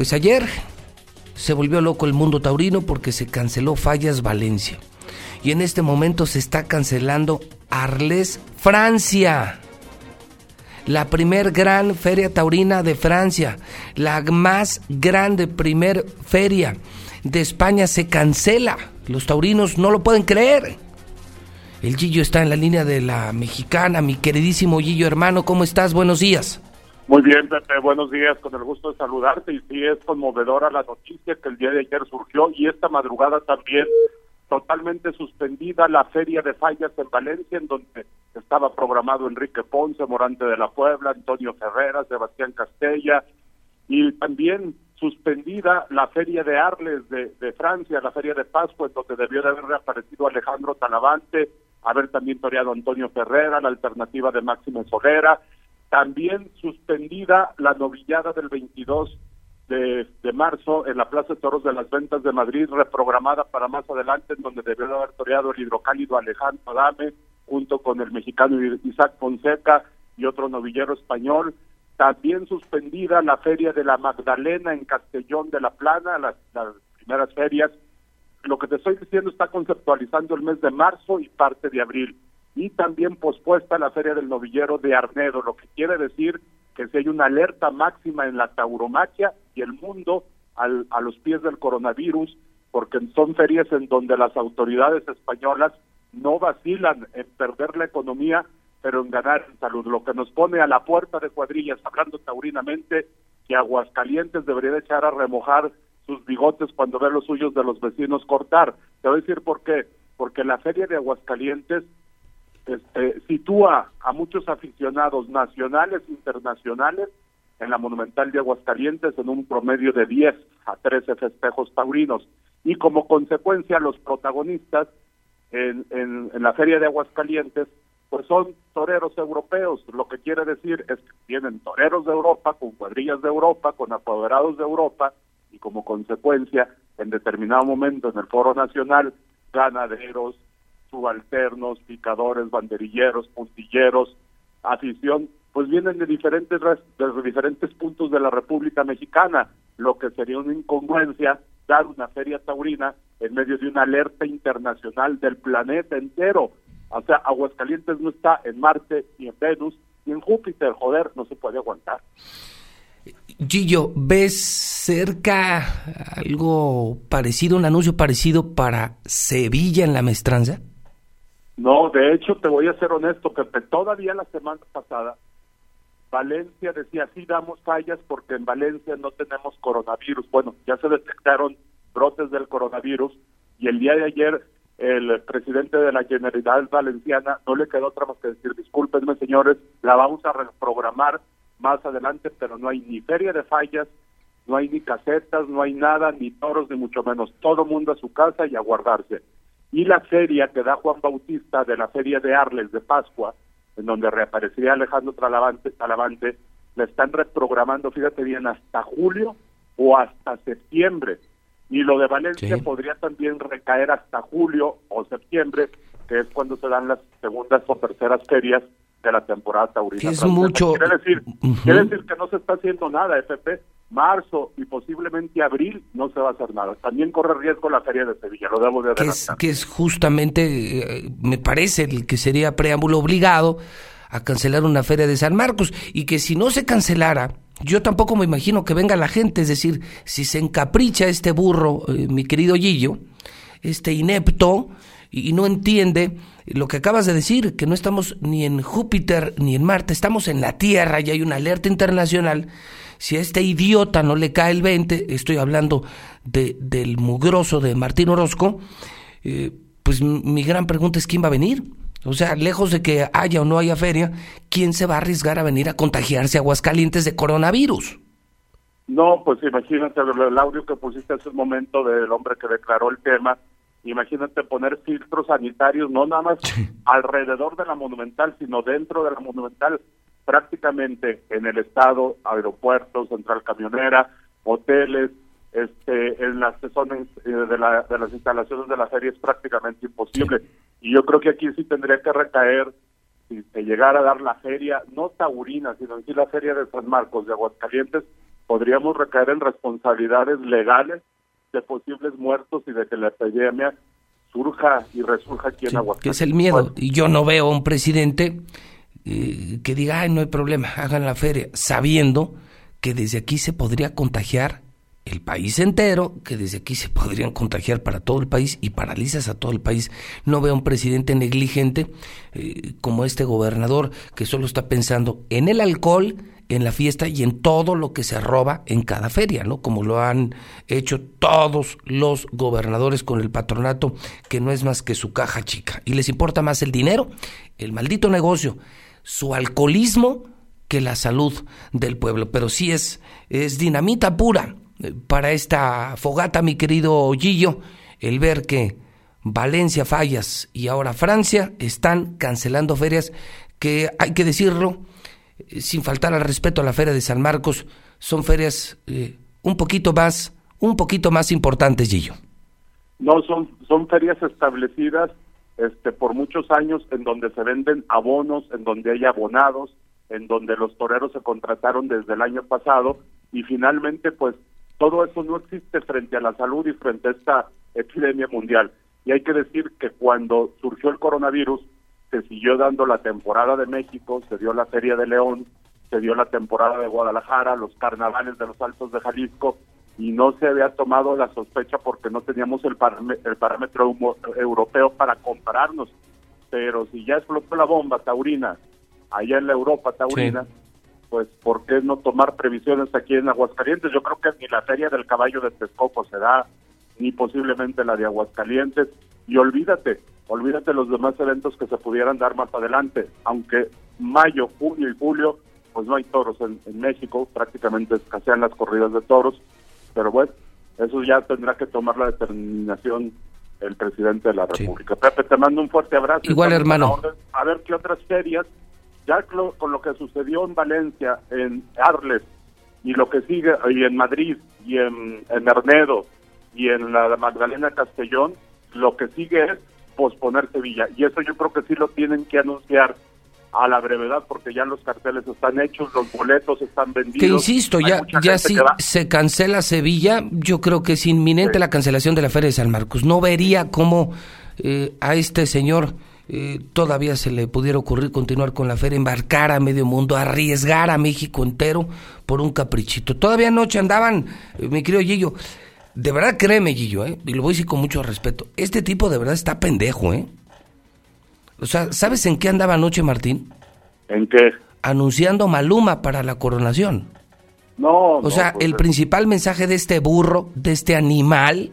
Pues ayer se volvió loco el mundo taurino porque se canceló Fallas Valencia. Y en este momento se está cancelando Arles Francia. La primer gran feria taurina de Francia. La más grande primer feria de España se cancela. Los taurinos no lo pueden creer. El Gillo está en la línea de la mexicana, mi queridísimo Gillo hermano, ¿cómo estás? Buenos días. Muy bien, Pepe, buenos días, con el gusto de saludarte. Y sí, es conmovedora la noticia que el día de ayer surgió y esta madrugada también totalmente suspendida la Feria de Fallas en Valencia, en donde estaba programado Enrique Ponce, Morante de la Puebla, Antonio Ferreras, Sebastián Castella, y también suspendida la Feria de Arles de, Francia, la Feria de Pascua, en donde debió de haber reaparecido Alejandro Talavante, haber también toreado Antonio Ferrera, la alternativa de Máximo Solera, también suspendida la novillada del 22 de, marzo en la Plaza de Toros de las Ventas de Madrid, reprogramada para más adelante, en donde debió de haber toreado el hidrocálido Alejandro Adame, junto con el mexicano Isaac Fonseca y otro novillero español. También suspendida la Feria de la Magdalena en Castellón de la Plana, las primeras ferias. Lo que te estoy diciendo está conceptualizando el mes de marzo y parte de abril y también pospuesta la Feria del Novillero de Arnedo, lo que quiere decir que si hay una alerta máxima en la tauromaquia y el mundo al, a los pies del coronavirus, porque son ferias en donde las autoridades españolas no vacilan en perder la economía, pero en ganar en salud, lo que nos pone a la puerta de cuadrillas, hablando taurinamente, que Aguascalientes debería echar a remojar sus bigotes cuando ve los suyos de los vecinos cortar. Te voy a decir por qué. Porque la feria de Aguascalientes este, sitúa a muchos aficionados nacionales e internacionales en la Monumental de Aguascalientes en un promedio de 10 a 13 festejos taurinos. Y como consecuencia los protagonistas en, en, la Feria de Aguascalientes pues son toreros europeos, lo que quiere decir es que tienen toreros de Europa, con cuadrillas de Europa, con apoderados de Europa, y como consecuencia, en determinado momento en el foro nacional, ganaderos, subalternos, picadores, banderilleros, puntilleros, afición, pues vienen de diferentes de diferentes puntos de la República Mexicana, lo que sería una incongruencia dar una feria taurina en medio de una alerta internacional del planeta entero. O sea, Aguascalientes no está en Marte ni en Venus ni en Júpiter, joder, no se puede aguantar. Gillo, ¿ves cerca algo parecido, un anuncio parecido para Sevilla en la mestranza? No, de hecho, te voy a ser honesto, que todavía la semana pasada Valencia decía, sí damos fallas porque en Valencia no tenemos coronavirus. Bueno, ya se detectaron brotes del coronavirus y el día de ayer el presidente de la Generalidad Valenciana no le quedó otra más que decir, discúlpenme señores, la vamos a reprogramar más adelante, pero no hay ni feria de fallas, no hay ni casetas, no hay nada, ni toros, ni mucho menos. Todo mundo a su casa y a guardarse y la feria que da Juan Bautista de la feria de Arles de Pascua, en donde reaparecería Alejandro Talavante, Talavante la están reprogramando, fíjate bien, hasta julio o hasta septiembre. Y lo de Valencia podría también recaer hasta julio o septiembre, que es cuando se dan las segundas o terceras ferias de la temporada taurina. Es mucho. Quiere decir, quiere decir que no se está haciendo nada, FP marzo y posiblemente abril no se va a hacer nada. También corre riesgo la feria de Sevilla, lo debo de adelantar. Que es, justamente, eh, me parece, el que sería preámbulo obligado a cancelar una feria de San Marcos y que si no se cancelara, yo tampoco me imagino que venga la gente, es decir, si se encapricha este burro, eh, mi querido Gillo, este inepto, y no entiende lo que acabas de decir, que no estamos ni en Júpiter ni en Marte, estamos en la Tierra y hay una alerta internacional si a este idiota no le cae el 20, estoy hablando de, del mugroso de Martín Orozco, eh, pues mi gran pregunta es quién va a venir. O sea, lejos de que haya o no haya feria, ¿quién se va a arriesgar a venir a contagiarse a Aguascalientes de coronavirus? No, pues imagínate el audio que pusiste hace un momento del hombre que declaró el tema. Imagínate poner filtros sanitarios, no nada más alrededor de la monumental, sino dentro de la monumental prácticamente en el estado, aeropuertos, central camionera, hoteles, este, en las zonas eh, de, la, de las instalaciones de la feria es prácticamente imposible. Y yo creo que aquí sí tendría que recaer, si se llegara a dar la feria, no taurina, sino sí la feria de San Marcos de Aguascalientes, podríamos recaer en responsabilidades legales de posibles muertos y de que la epidemia surja y resurja aquí en Aguascalientes. Que es el miedo. Y yo no veo a un presidente eh, que diga, ay, no hay problema, hagan la feria, sabiendo que desde aquí se podría contagiar el país entero, que desde aquí se podrían contagiar para todo el país y paralizas a todo el país. No veo un presidente negligente eh, como este gobernador que solo está pensando en el alcohol, en la fiesta y en todo lo que se roba en cada feria, ¿no? Como lo han hecho todos los gobernadores con el patronato, que no es más que su caja chica. Y les importa más el dinero, el maldito negocio, su alcoholismo que la salud del pueblo. Pero sí es, es dinamita pura eh, para esta fogata, mi querido Gillo, el ver que Valencia, Fallas y ahora Francia están cancelando ferias que, hay que decirlo, sin faltar al respeto a la Feria de San Marcos, son ferias eh, un poquito más, un poquito más importantes, Gillo. No, son, son ferias establecidas este, por muchos años en donde se venden abonos, en donde hay abonados, en donde los toreros se contrataron desde el año pasado y finalmente pues todo eso no existe frente a la salud y frente a esta epidemia mundial. Y hay que decir que cuando surgió el coronavirus, se siguió dando la temporada de México, se dio la Feria de León, se dio la temporada de Guadalajara, los carnavales de los Altos de Jalisco, y no se había tomado la sospecha porque no teníamos el, el parámetro europeo para compararnos. Pero si ya explotó la bomba taurina, allá en la Europa taurina, pues ¿por qué no tomar previsiones aquí en Aguascalientes? Yo creo que ni la Feria del Caballo de Texcoco se da, ni posiblemente la de Aguascalientes, y olvídate, olvídate los demás eventos que se pudieran dar más adelante, aunque mayo, junio y julio, pues no hay toros en, México, prácticamente escasean las corridas de toros, pero bueno, eso ya tendrá que tomar la determinación el presidente de la República. Pepe, te mando un fuerte abrazo. Igual, hermano. A ver qué otras ferias, ya con lo que sucedió en Valencia, en Arles, y lo que sigue, y en Madrid, y en, en Hernedo, y en la Magdalena Castellón, lo que sigue es posponer Sevilla. Y eso yo creo que sí lo tienen que anunciar a la brevedad porque ya los carteles están hechos, los boletos están vendidos. Que insisto, ya, ya si se cancela Sevilla, yo creo que es inminente la cancelación de la Feria de San Marcos. No vería cómo eh, a este señor eh, todavía se le pudiera ocurrir continuar con la feria, embarcar a medio mundo, arriesgar a México entero por un caprichito. Todavía anoche andaban, eh, mi querido Gillo, de verdad créeme, Gillo, ¿eh? y lo voy a decir con mucho respeto, este tipo de verdad está pendejo, ¿eh? O sea, ¿sabes en qué andaba anoche, Martín? ¿En qué? Anunciando Maluma para la coronación. No. O sea, pues el principal mensaje de este burro, de este animal,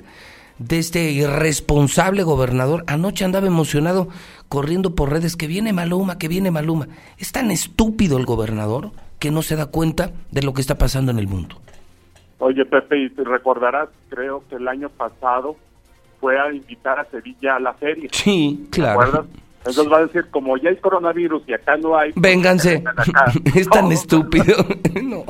de este irresponsable gobernador, anoche andaba emocionado corriendo por redes que viene Maluma, que viene Maluma. Es tan estúpido el gobernador que no se da cuenta de lo que está pasando en el mundo. Oye, Pepe, y te recordarás, creo que el año pasado fue a invitar a Sevilla a la feria. Sí, claro. ¿Te acuerdas? Entonces va a decir, como ya hay coronavirus y acá no hay... Pues, Vénganse. es tan estúpido. no.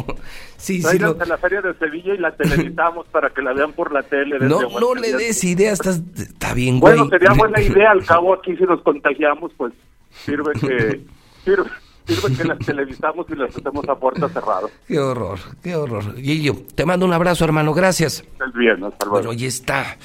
Sí, sí. Lo... a la feria de Sevilla y la televisamos para que la vean por la tele. No, no le des idea, estás, está bien, güey. Bueno, sería buena idea. Al cabo aquí si nos contagiamos, pues sirve que... Sirve, sirve que las televisamos y las hacemos a puerta cerrada. Qué horror, qué horror. Guillo, te mando un abrazo, hermano, gracias. Estás bien, hasta luego. Bueno, ahí está.